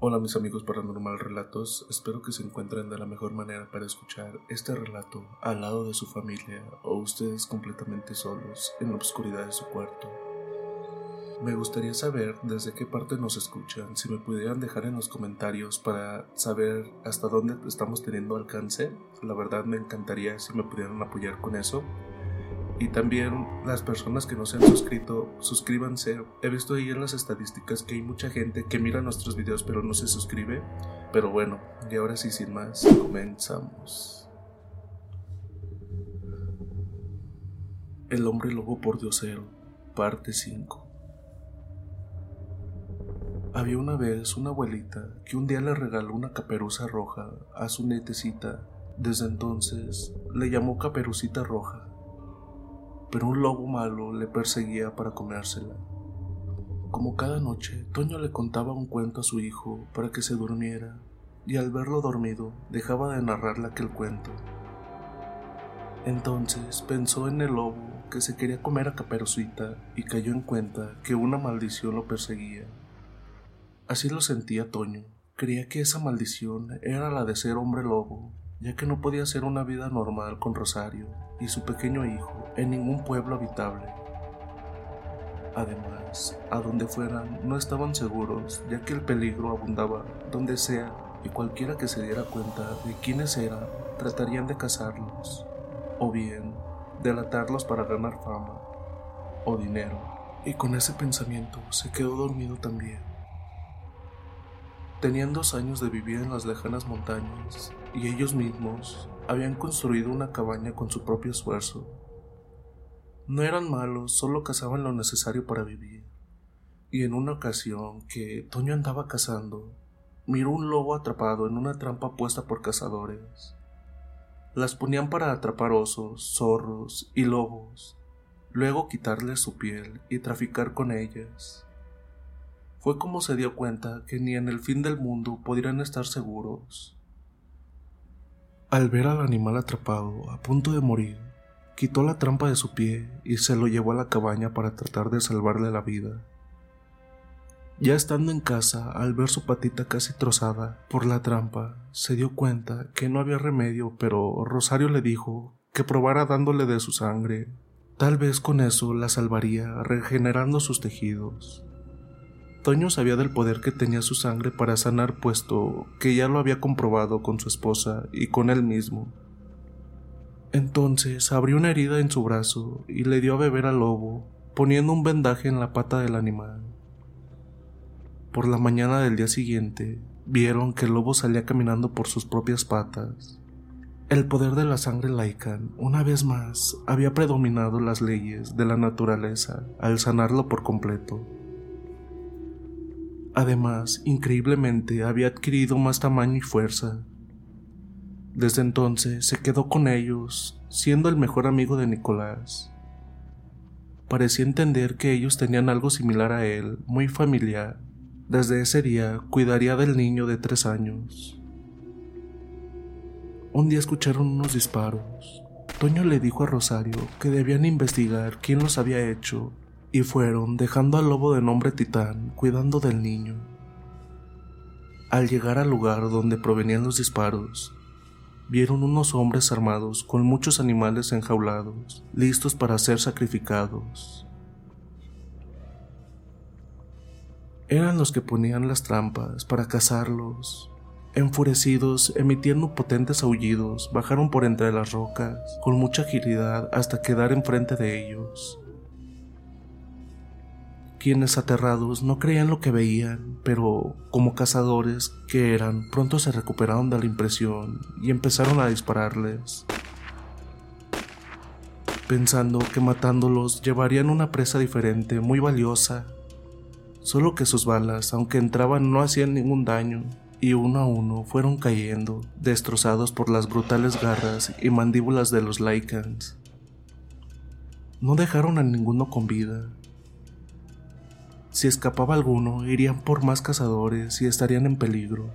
Hola mis amigos paranormal relatos, espero que se encuentren de la mejor manera para escuchar este relato al lado de su familia o ustedes completamente solos en la oscuridad de su cuarto. Me gustaría saber desde qué parte nos escuchan, si me pudieran dejar en los comentarios para saber hasta dónde estamos teniendo alcance, la verdad me encantaría si me pudieran apoyar con eso. Y también las personas que no se han suscrito, suscríbanse. He visto ahí en las estadísticas que hay mucha gente que mira nuestros videos pero no se suscribe. Pero bueno, y ahora sí sin más, comenzamos. El hombre lobo por diosero, parte 5. Había una vez una abuelita que un día le regaló una caperuza roja a su nietecita. Desde entonces le llamó caperucita roja pero un lobo malo le perseguía para comérsela. Como cada noche, Toño le contaba un cuento a su hijo para que se durmiera, y al verlo dormido dejaba de narrarle aquel cuento. Entonces pensó en el lobo que se quería comer a Caperucita y cayó en cuenta que una maldición lo perseguía. Así lo sentía Toño. Creía que esa maldición era la de ser hombre lobo, ya que no podía hacer una vida normal con Rosario y su pequeño hijo en ningún pueblo habitable. Además, a donde fueran no estaban seguros, ya que el peligro abundaba donde sea y cualquiera que se diera cuenta de quiénes eran tratarían de cazarlos, o bien delatarlos para ganar fama o dinero. Y con ese pensamiento se quedó dormido también. Tenían dos años de vivir en las lejanas montañas y ellos mismos habían construido una cabaña con su propio esfuerzo. No eran malos, solo cazaban lo necesario para vivir. Y en una ocasión que Toño andaba cazando, miró un lobo atrapado en una trampa puesta por cazadores. Las ponían para atrapar osos, zorros y lobos, luego quitarles su piel y traficar con ellas. Fue como se dio cuenta que ni en el fin del mundo podrían estar seguros. Al ver al animal atrapado, a punto de morir, quitó la trampa de su pie y se lo llevó a la cabaña para tratar de salvarle la vida. Ya estando en casa, al ver su patita casi trozada por la trampa, se dio cuenta que no había remedio, pero Rosario le dijo que probara dándole de su sangre. Tal vez con eso la salvaría, regenerando sus tejidos. Toño sabía del poder que tenía su sangre para sanar, puesto que ya lo había comprobado con su esposa y con él mismo. Entonces abrió una herida en su brazo y le dio a beber al lobo, poniendo un vendaje en la pata del animal. Por la mañana del día siguiente, vieron que el lobo salía caminando por sus propias patas. El poder de la sangre laica, una vez más, había predominado las leyes de la naturaleza al sanarlo por completo. Además, increíblemente, había adquirido más tamaño y fuerza. Desde entonces se quedó con ellos, siendo el mejor amigo de Nicolás. Parecía entender que ellos tenían algo similar a él, muy familiar. Desde ese día cuidaría del niño de tres años. Un día escucharon unos disparos. Toño le dijo a Rosario que debían investigar quién los había hecho y fueron dejando al lobo de nombre Titán cuidando del niño. Al llegar al lugar donde provenían los disparos, vieron unos hombres armados con muchos animales enjaulados, listos para ser sacrificados. eran los que ponían las trampas para cazarlos. Enfurecidos, emitiendo potentes aullidos, bajaron por entre las rocas con mucha agilidad hasta quedar enfrente de ellos. Quienes aterrados no creían lo que veían, pero como cazadores que eran, pronto se recuperaron de la impresión y empezaron a dispararles, pensando que matándolos llevarían una presa diferente, muy valiosa. Solo que sus balas, aunque entraban, no hacían ningún daño, y uno a uno fueron cayendo, destrozados por las brutales garras y mandíbulas de los Lycans. No dejaron a ninguno con vida, si escapaba alguno, irían por más cazadores y estarían en peligro.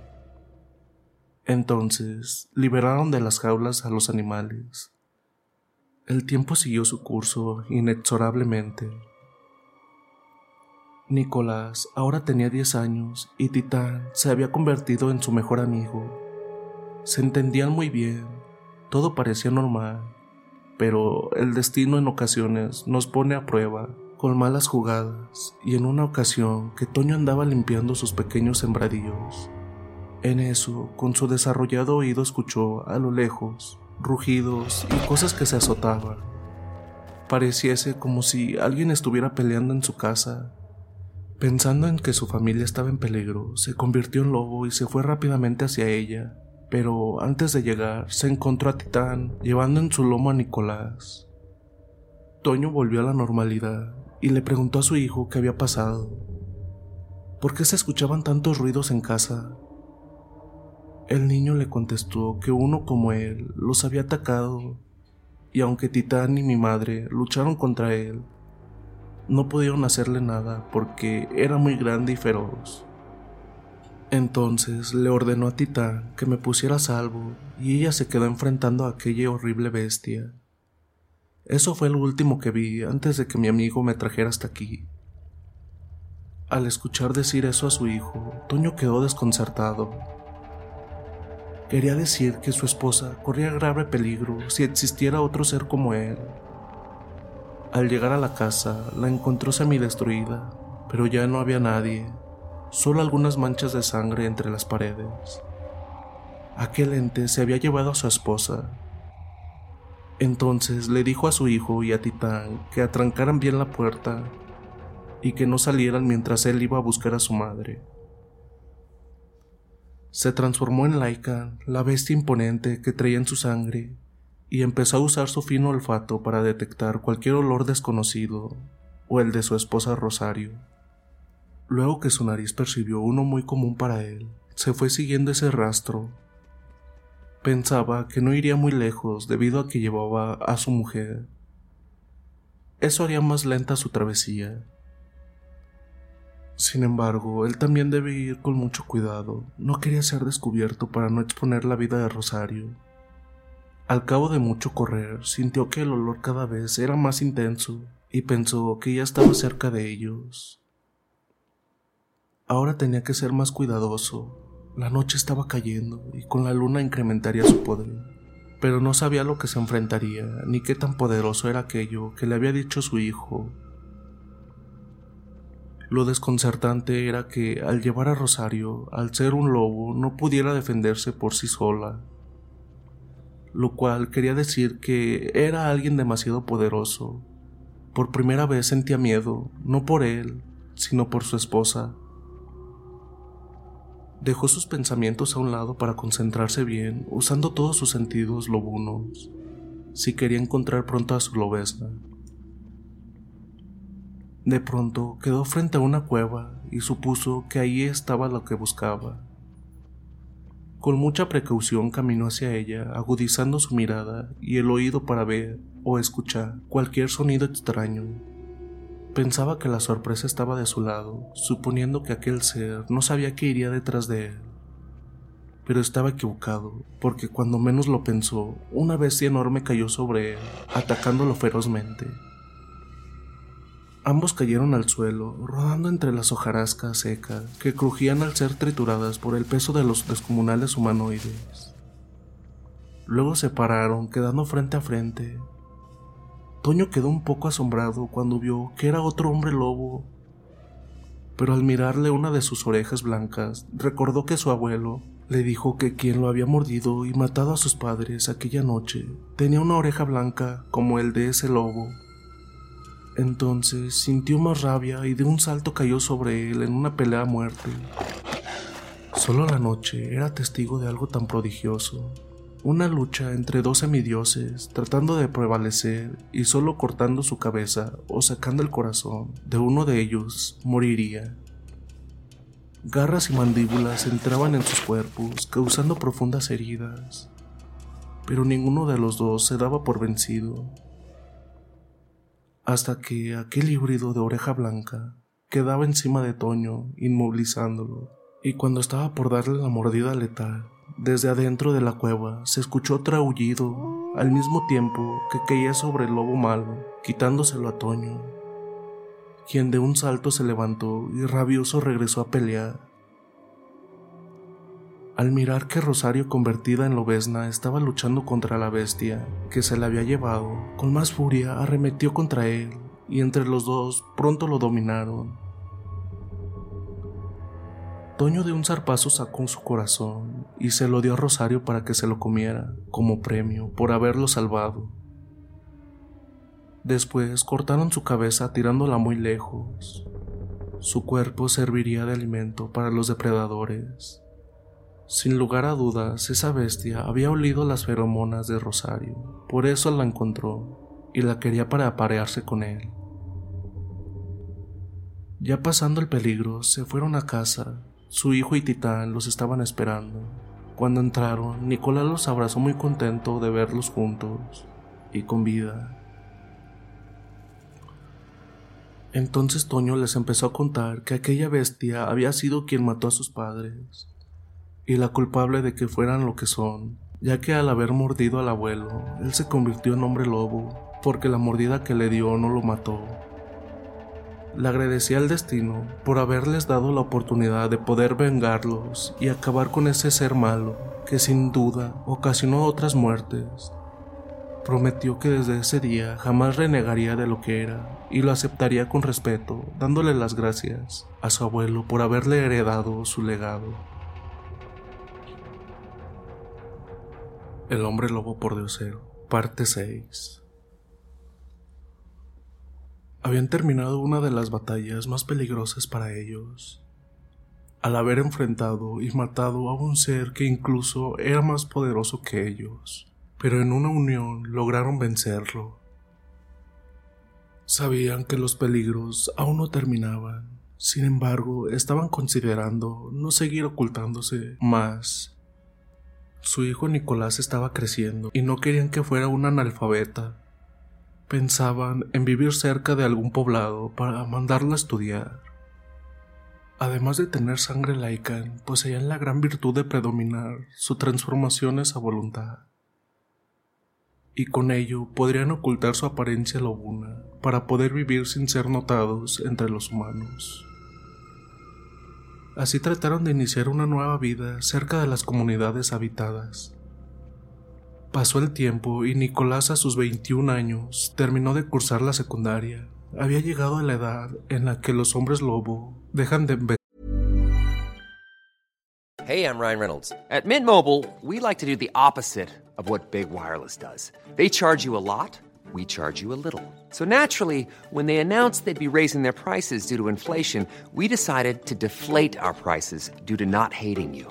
Entonces, liberaron de las jaulas a los animales. El tiempo siguió su curso inexorablemente. Nicolás ahora tenía 10 años y Titán se había convertido en su mejor amigo. Se entendían muy bien, todo parecía normal, pero el destino en ocasiones nos pone a prueba con malas jugadas y en una ocasión que Toño andaba limpiando sus pequeños sembradíos. En eso, con su desarrollado oído escuchó a lo lejos rugidos y cosas que se azotaban. Pareciese como si alguien estuviera peleando en su casa. Pensando en que su familia estaba en peligro, se convirtió en lobo y se fue rápidamente hacia ella, pero antes de llegar se encontró a Titán llevando en su lomo a Nicolás. Toño volvió a la normalidad y le preguntó a su hijo qué había pasado. ¿Por qué se escuchaban tantos ruidos en casa? El niño le contestó que uno como él los había atacado y aunque Titán y mi madre lucharon contra él, no pudieron hacerle nada porque era muy grande y feroz. Entonces le ordenó a Titán que me pusiera a salvo y ella se quedó enfrentando a aquella horrible bestia. Eso fue lo último que vi antes de que mi amigo me trajera hasta aquí. Al escuchar decir eso a su hijo, Toño quedó desconcertado. Quería decir que su esposa corría grave peligro si existiera otro ser como él. Al llegar a la casa, la encontró semi-destruida, pero ya no había nadie, solo algunas manchas de sangre entre las paredes. Aquel ente se había llevado a su esposa entonces le dijo a su hijo y a Titán que atrancaran bien la puerta y que no salieran mientras él iba a buscar a su madre. Se transformó en Laika, la bestia imponente que traía en su sangre, y empezó a usar su fino olfato para detectar cualquier olor desconocido o el de su esposa Rosario. Luego que su nariz percibió uno muy común para él, se fue siguiendo ese rastro Pensaba que no iría muy lejos debido a que llevaba a su mujer. Eso haría más lenta su travesía. Sin embargo, él también debe ir con mucho cuidado. No quería ser descubierto para no exponer la vida de Rosario. Al cabo de mucho correr, sintió que el olor cada vez era más intenso y pensó que ya estaba cerca de ellos. Ahora tenía que ser más cuidadoso, la noche estaba cayendo y con la luna incrementaría su poder, pero no sabía lo que se enfrentaría ni qué tan poderoso era aquello que le había dicho su hijo. Lo desconcertante era que al llevar a Rosario, al ser un lobo, no pudiera defenderse por sí sola, lo cual quería decir que era alguien demasiado poderoso. Por primera vez sentía miedo, no por él, sino por su esposa. Dejó sus pensamientos a un lado para concentrarse bien, usando todos sus sentidos lobunos, si quería encontrar pronto a su lobesna. De pronto quedó frente a una cueva y supuso que ahí estaba lo que buscaba. Con mucha precaución caminó hacia ella, agudizando su mirada y el oído para ver o escuchar cualquier sonido extraño Pensaba que la sorpresa estaba de su lado, suponiendo que aquel ser no sabía que iría detrás de él. Pero estaba equivocado, porque cuando menos lo pensó, una bestia enorme cayó sobre él, atacándolo ferozmente. Ambos cayeron al suelo, rodando entre las hojarascas secas que crujían al ser trituradas por el peso de los descomunales humanoides. Luego se pararon, quedando frente a frente, Toño quedó un poco asombrado cuando vio que era otro hombre lobo. pero al mirarle una de sus orejas blancas, recordó que su abuelo le dijo que quien lo había mordido y matado a sus padres aquella noche tenía una oreja blanca como el de ese lobo. Entonces sintió más rabia y de un salto cayó sobre él en una pelea a muerte. Solo la noche era testigo de algo tan prodigioso. Una lucha entre dos semidioses tratando de prevalecer y solo cortando su cabeza o sacando el corazón de uno de ellos moriría. Garras y mandíbulas entraban en sus cuerpos, causando profundas heridas, pero ninguno de los dos se daba por vencido. Hasta que aquel híbrido de oreja blanca quedaba encima de Toño, inmovilizándolo, y cuando estaba por darle la mordida letal, desde adentro de la cueva se escuchó otro aullido, al mismo tiempo que caía sobre el lobo malo, quitándoselo a Toño quien de un salto se levantó y rabioso regresó a pelear. Al mirar que Rosario convertida en lobesna estaba luchando contra la bestia que se la había llevado, con más furia arremetió contra él y entre los dos pronto lo dominaron. Toño de un zarpazo sacó su corazón y se lo dio a Rosario para que se lo comiera, como premio por haberlo salvado. Después cortaron su cabeza tirándola muy lejos. Su cuerpo serviría de alimento para los depredadores. Sin lugar a dudas, esa bestia había olido las feromonas de Rosario, por eso la encontró y la quería para aparearse con él. Ya pasando el peligro, se fueron a casa. Su hijo y Titán los estaban esperando. Cuando entraron, Nicolás los abrazó muy contento de verlos juntos y con vida. Entonces Toño les empezó a contar que aquella bestia había sido quien mató a sus padres, y la culpable de que fueran lo que son, ya que al haber mordido al abuelo, él se convirtió en hombre lobo, porque la mordida que le dio no lo mató. Le agradecía al destino por haberles dado la oportunidad de poder vengarlos y acabar con ese ser malo que sin duda ocasionó otras muertes Prometió que desde ese día jamás renegaría de lo que era y lo aceptaría con respeto, dándole las gracias a su abuelo por haberle heredado su legado. El hombre lobo por diosero, parte 6. Habían terminado una de las batallas más peligrosas para ellos, al haber enfrentado y matado a un ser que incluso era más poderoso que ellos pero en una unión lograron vencerlo. Sabían que los peligros aún no terminaban, sin embargo estaban considerando no seguir ocultándose más. Su hijo Nicolás estaba creciendo y no querían que fuera un analfabeta. Pensaban en vivir cerca de algún poblado para mandarlo a estudiar. Además de tener sangre laica, poseían la gran virtud de predominar su transformación a voluntad y con ello podrían ocultar su apariencia lobuna para poder vivir sin ser notados entre los humanos. Así trataron de iniciar una nueva vida cerca de las comunidades habitadas. Pasó el tiempo y Nicolás a sus 21 años terminó de cursar la secundaria. Había llegado a la edad en la que los hombres lobo dejan de Hey, I'm Ryan Reynolds. At Mint Mobile, we like to do the opposite of what Big Wireless does. They charge you a lot, we charge you a little. So naturally, when they announced they'd be raising their prices due to inflation, we decided to deflate our prices due to not hating you.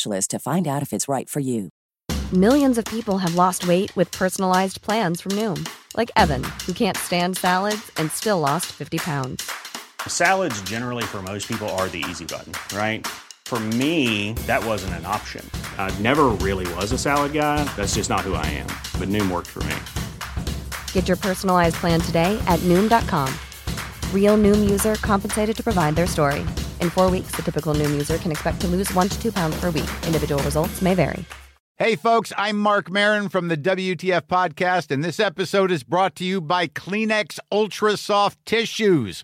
to find out if it's right for you. Millions of people have lost weight with personalized plans from Noom, like Evan, who can't stand salads and still lost 50 pounds. Salads, generally, for most people, are the easy button, right? For me, that wasn't an option. I never really was a salad guy. That's just not who I am. But Noom worked for me. Get your personalized plan today at Noom.com. Real Noom user compensated to provide their story. In four weeks, the typical Noom user can expect to lose one to two pounds per week. Individual results may vary. Hey, folks, I'm Mark Marin from the WTF Podcast, and this episode is brought to you by Kleenex Ultra Soft Tissues,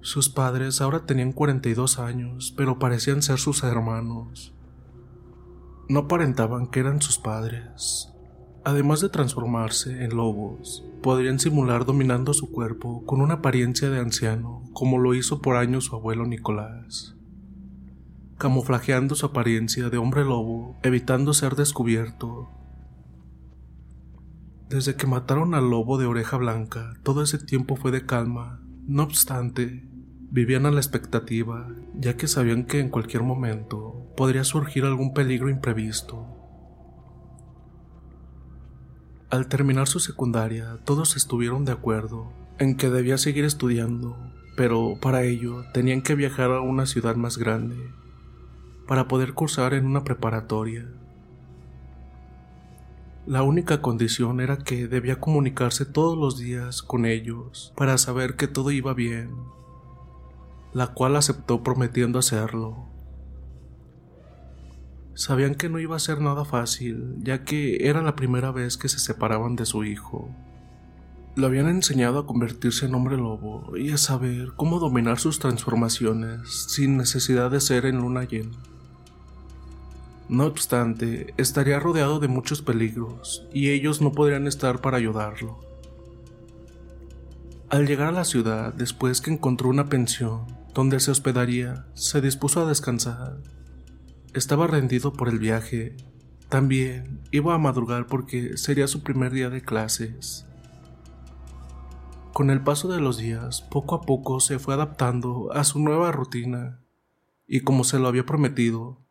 Sus padres ahora tenían 42 años, pero parecían ser sus hermanos. No aparentaban que eran sus padres. Además de transformarse en lobos, podrían simular dominando su cuerpo con una apariencia de anciano, como lo hizo por años su abuelo Nicolás. Camuflajeando su apariencia de hombre lobo, evitando ser descubierto. Desde que mataron al lobo de oreja blanca, todo ese tiempo fue de calma. No obstante, vivían a la expectativa, ya que sabían que en cualquier momento podría surgir algún peligro imprevisto. Al terminar su secundaria, todos estuvieron de acuerdo en que debía seguir estudiando, pero para ello tenían que viajar a una ciudad más grande para poder cursar en una preparatoria. La única condición era que debía comunicarse todos los días con ellos para saber que todo iba bien, la cual aceptó prometiendo hacerlo. Sabían que no iba a ser nada fácil, ya que era la primera vez que se separaban de su hijo. Lo habían enseñado a convertirse en hombre lobo y a saber cómo dominar sus transformaciones sin necesidad de ser en luna llena. No obstante, estaría rodeado de muchos peligros y ellos no podrían estar para ayudarlo. Al llegar a la ciudad, después que encontró una pensión donde se hospedaría, se dispuso a descansar. Estaba rendido por el viaje. También iba a madrugar porque sería su primer día de clases. Con el paso de los días, poco a poco se fue adaptando a su nueva rutina, y como se lo había prometido,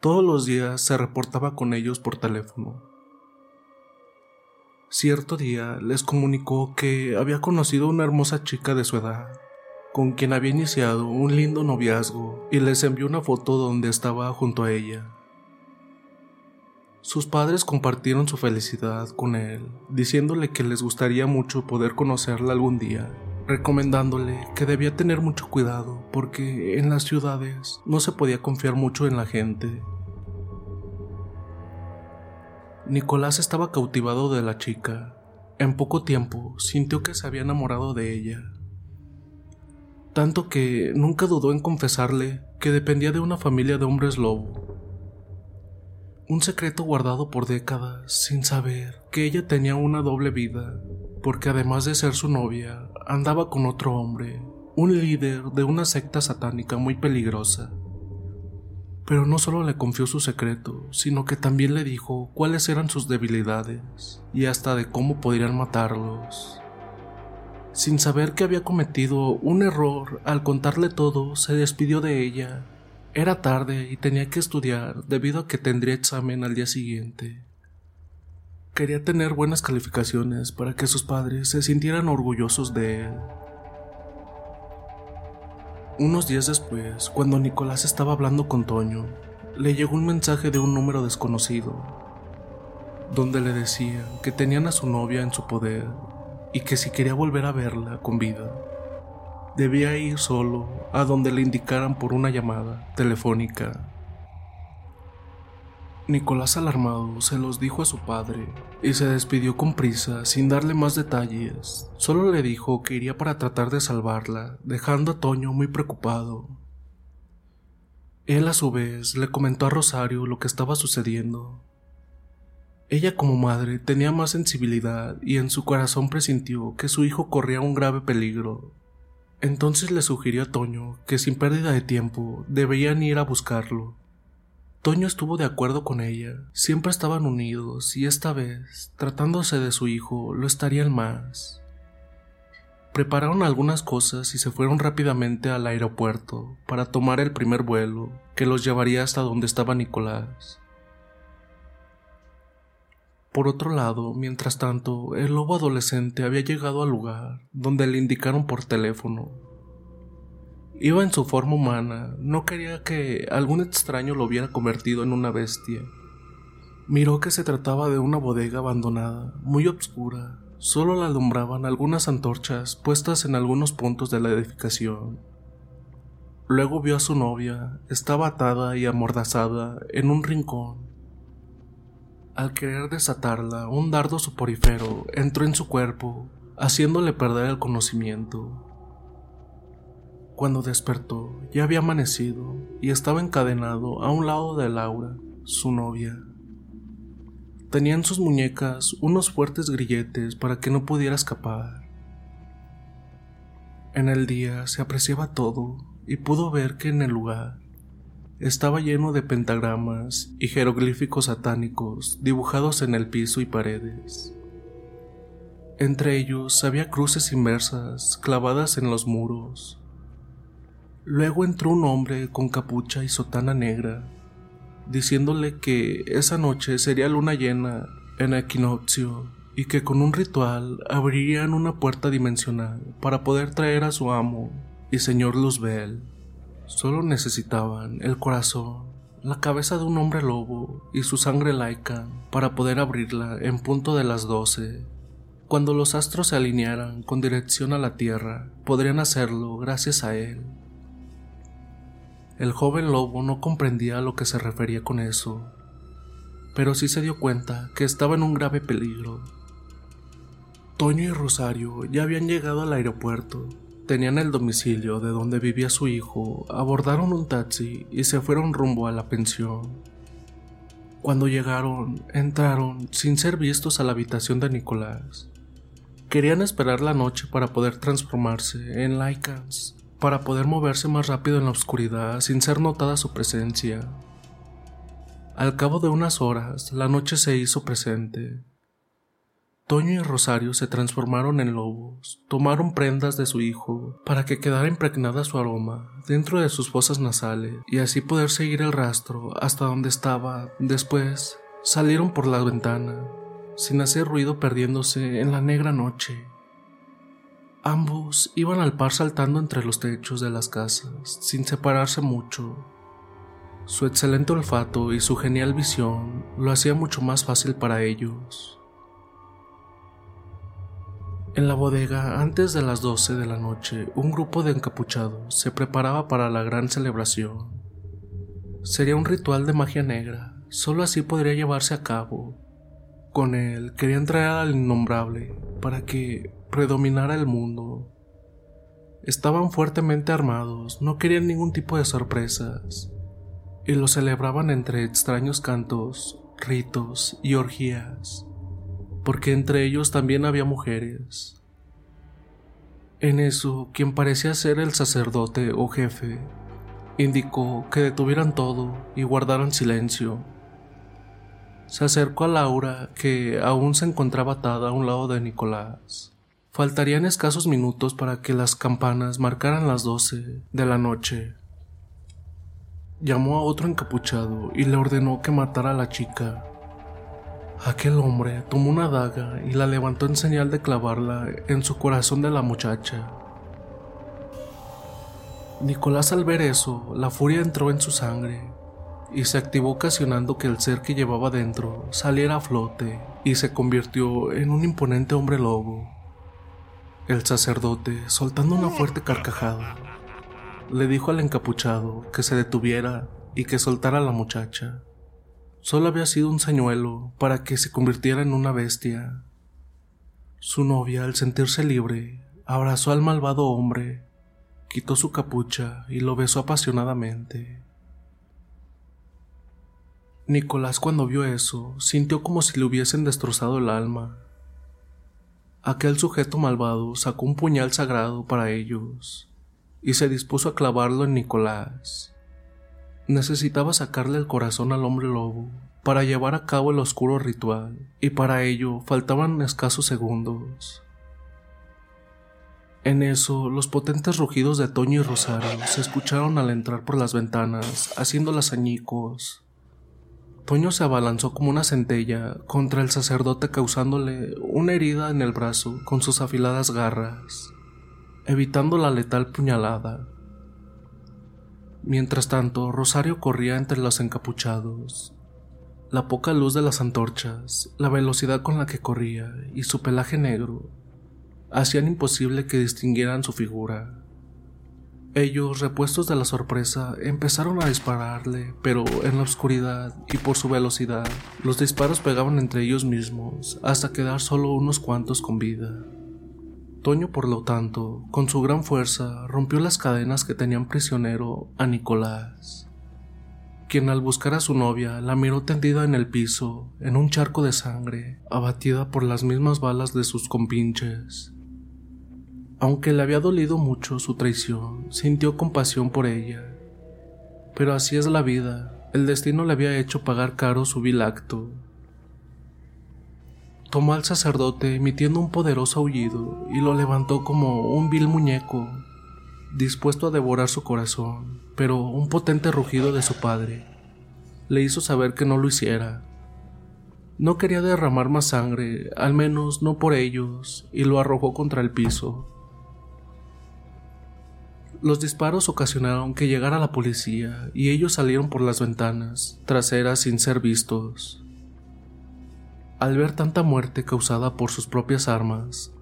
todos los días se reportaba con ellos por teléfono. Cierto día les comunicó que había conocido a una hermosa chica de su edad, con quien había iniciado un lindo noviazgo y les envió una foto donde estaba junto a ella. Sus padres compartieron su felicidad con él, diciéndole que les gustaría mucho poder conocerla algún día, recomendándole que debía tener mucho cuidado porque en las ciudades no se podía confiar mucho en la gente. Nicolás estaba cautivado de la chica. En poco tiempo sintió que se había enamorado de ella. Tanto que nunca dudó en confesarle que dependía de una familia de hombres lobo. Un secreto guardado por décadas sin saber que ella tenía una doble vida, porque además de ser su novia, andaba con otro hombre, un líder de una secta satánica muy peligrosa. Pero no solo le confió su secreto, sino que también le dijo cuáles eran sus debilidades y hasta de cómo podrían matarlos. Sin saber que había cometido un error al contarle todo, se despidió de ella. Era tarde y tenía que estudiar debido a que tendría examen al día siguiente. Quería tener buenas calificaciones para que sus padres se sintieran orgullosos de él. Unos días después, cuando Nicolás estaba hablando con Toño, le llegó un mensaje de un número desconocido, donde le decían que tenían a su novia en su poder y que si quería volver a verla con vida, debía ir solo a donde le indicaran por una llamada telefónica. Nicolás alarmado se los dijo a su padre y se despidió con prisa sin darle más detalles. Solo le dijo que iría para tratar de salvarla, dejando a Toño muy preocupado. Él a su vez le comentó a Rosario lo que estaba sucediendo. Ella como madre tenía más sensibilidad y en su corazón presintió que su hijo corría un grave peligro. Entonces le sugirió a Toño que sin pérdida de tiempo deberían ir a buscarlo. Toño estuvo de acuerdo con ella, siempre estaban unidos y esta vez, tratándose de su hijo, lo estarían más. Prepararon algunas cosas y se fueron rápidamente al aeropuerto para tomar el primer vuelo que los llevaría hasta donde estaba Nicolás. Por otro lado, mientras tanto, el lobo adolescente había llegado al lugar donde le indicaron por teléfono Iba en su forma humana, no quería que algún extraño lo hubiera convertido en una bestia. Miró que se trataba de una bodega abandonada, muy oscura, solo la alumbraban algunas antorchas puestas en algunos puntos de la edificación. Luego vio a su novia, estaba atada y amordazada en un rincón. Al querer desatarla, un dardo soporífero entró en su cuerpo, haciéndole perder el conocimiento. Cuando despertó, ya había amanecido y estaba encadenado a un lado de Laura, su novia. Tenía en sus muñecas unos fuertes grilletes para que no pudiera escapar. En el día se apreciaba todo y pudo ver que en el lugar estaba lleno de pentagramas y jeroglíficos satánicos dibujados en el piso y paredes. Entre ellos había cruces inversas clavadas en los muros Luego entró un hombre con capucha y sotana negra, diciéndole que esa noche sería luna llena en equinoccio y que con un ritual abrirían una puerta dimensional para poder traer a su amo y señor Luzbel. Solo necesitaban el corazón, la cabeza de un hombre lobo y su sangre laica para poder abrirla en punto de las doce. Cuando los astros se alinearan con dirección a la tierra, podrían hacerlo gracias a él. El joven lobo no comprendía a lo que se refería con eso, pero sí se dio cuenta que estaba en un grave peligro. Toño y Rosario ya habían llegado al aeropuerto, tenían el domicilio de donde vivía su hijo, abordaron un taxi y se fueron rumbo a la pensión. Cuando llegaron, entraron sin ser vistos a la habitación de Nicolás. Querían esperar la noche para poder transformarse en Lycans para poder moverse más rápido en la oscuridad sin ser notada su presencia. Al cabo de unas horas, la noche se hizo presente. Toño y Rosario se transformaron en lobos, tomaron prendas de su hijo para que quedara impregnada su aroma dentro de sus fosas nasales y así poder seguir el rastro hasta donde estaba. Después salieron por la ventana, sin hacer ruido perdiéndose en la negra noche. Ambos iban al par saltando entre los techos de las casas, sin separarse mucho. Su excelente olfato y su genial visión lo hacía mucho más fácil para ellos. En la bodega, antes de las 12 de la noche, un grupo de encapuchados se preparaba para la gran celebración. Sería un ritual de magia negra, solo así podría llevarse a cabo. Con él querían traer al innombrable para que predominara el mundo. Estaban fuertemente armados, no querían ningún tipo de sorpresas, y lo celebraban entre extraños cantos, ritos y orgías, porque entre ellos también había mujeres. En eso, quien parecía ser el sacerdote o jefe, indicó que detuvieran todo y guardaran silencio. Se acercó a Laura, que aún se encontraba atada a un lado de Nicolás. Faltarían escasos minutos para que las campanas marcaran las doce de la noche. Llamó a otro encapuchado y le ordenó que matara a la chica. Aquel hombre tomó una daga y la levantó en señal de clavarla en su corazón de la muchacha. Nicolás al ver eso, la furia entró en su sangre y se activó ocasionando que el ser que llevaba dentro saliera a flote y se convirtió en un imponente hombre lobo. El sacerdote, soltando una fuerte carcajada, le dijo al encapuchado que se detuviera y que soltara a la muchacha. Solo había sido un señuelo para que se convirtiera en una bestia. Su novia, al sentirse libre, abrazó al malvado hombre, quitó su capucha y lo besó apasionadamente. Nicolás cuando vio eso sintió como si le hubiesen destrozado el alma. Aquel sujeto malvado sacó un puñal sagrado para ellos y se dispuso a clavarlo en Nicolás. Necesitaba sacarle el corazón al hombre lobo para llevar a cabo el oscuro ritual, y para ello faltaban escasos segundos. En eso, los potentes rugidos de Toño y Rosario se escucharon al entrar por las ventanas, haciéndolas añicos. Toño se abalanzó como una centella contra el sacerdote causándole una herida en el brazo con sus afiladas garras, evitando la letal puñalada. Mientras tanto, Rosario corría entre los encapuchados. La poca luz de las antorchas, la velocidad con la que corría y su pelaje negro hacían imposible que distinguieran su figura. Ellos, repuestos de la sorpresa, empezaron a dispararle, pero en la oscuridad y por su velocidad, los disparos pegaban entre ellos mismos hasta quedar solo unos cuantos con vida. Toño, por lo tanto, con su gran fuerza, rompió las cadenas que tenían prisionero a Nicolás, quien al buscar a su novia la miró tendida en el piso, en un charco de sangre, abatida por las mismas balas de sus compinches. Aunque le había dolido mucho su traición, sintió compasión por ella. Pero así es la vida, el destino le había hecho pagar caro su vil acto tomó al sacerdote emitiendo un poderoso aullido y lo levantó como un vil muñeco, dispuesto a devorar su corazón, pero un potente rugido de su padre le hizo saber que no lo hiciera. No quería derramar más sangre, al menos no por ellos, y lo arrojó contra el piso. Los disparos ocasionaron que llegara la policía y ellos salieron por las ventanas traseras sin ser vistos. Al ver tanta muerte causada por sus propias armas,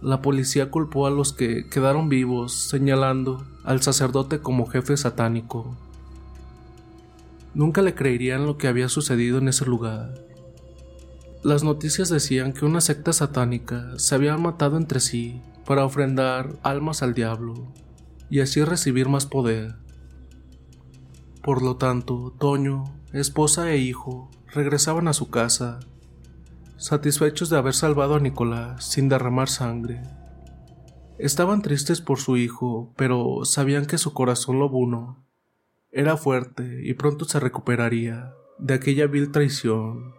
la policía culpó a los que quedaron vivos, señalando al sacerdote como jefe satánico. Nunca le creerían lo que había sucedido en ese lugar. Las noticias decían que una secta satánica se había matado entre sí para ofrendar almas al diablo y así recibir más poder. Por lo tanto, Toño, esposa e hijo regresaban a su casa satisfechos de haber salvado a Nicolás sin derramar sangre. Estaban tristes por su hijo, pero sabían que su corazón lobuno era fuerte y pronto se recuperaría de aquella vil traición.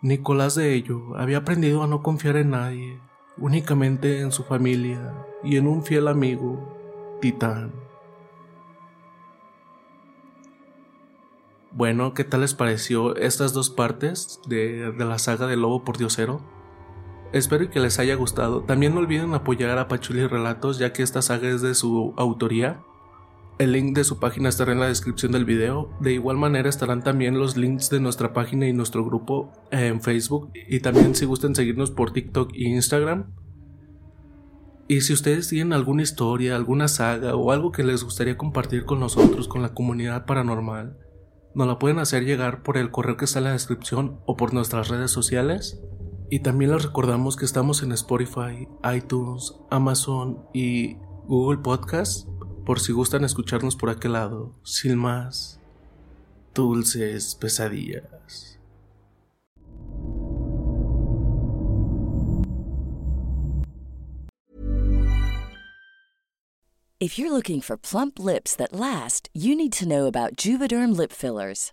Nicolás de ello había aprendido a no confiar en nadie, únicamente en su familia y en un fiel amigo, Titán. Bueno, ¿qué tal les pareció estas dos partes de, la saga de Lobo por Diosero? Espero que les haya gustado. También no olviden apoyar a Pachuli Relatos ya que esta saga es de su autoría. El link de su página estará en la descripción del video. De igual manera estarán también los links de nuestra página y nuestro grupo en Facebook. Y también si gustan seguirnos por TikTok e Instagram. Y si ustedes tienen alguna historia, alguna saga o algo que les gustaría compartir con nosotros, con la comunidad paranormal, nos la pueden hacer llegar por el correo que está en la descripción o por nuestras redes sociales. Y también les recordamos que estamos en Spotify, iTunes, Amazon y Google Podcast por si gustan escucharnos por aquel lado. Sin más, dulces pesadillas. If you're looking for plump lips that last, you need to know about Juvederm lip fillers.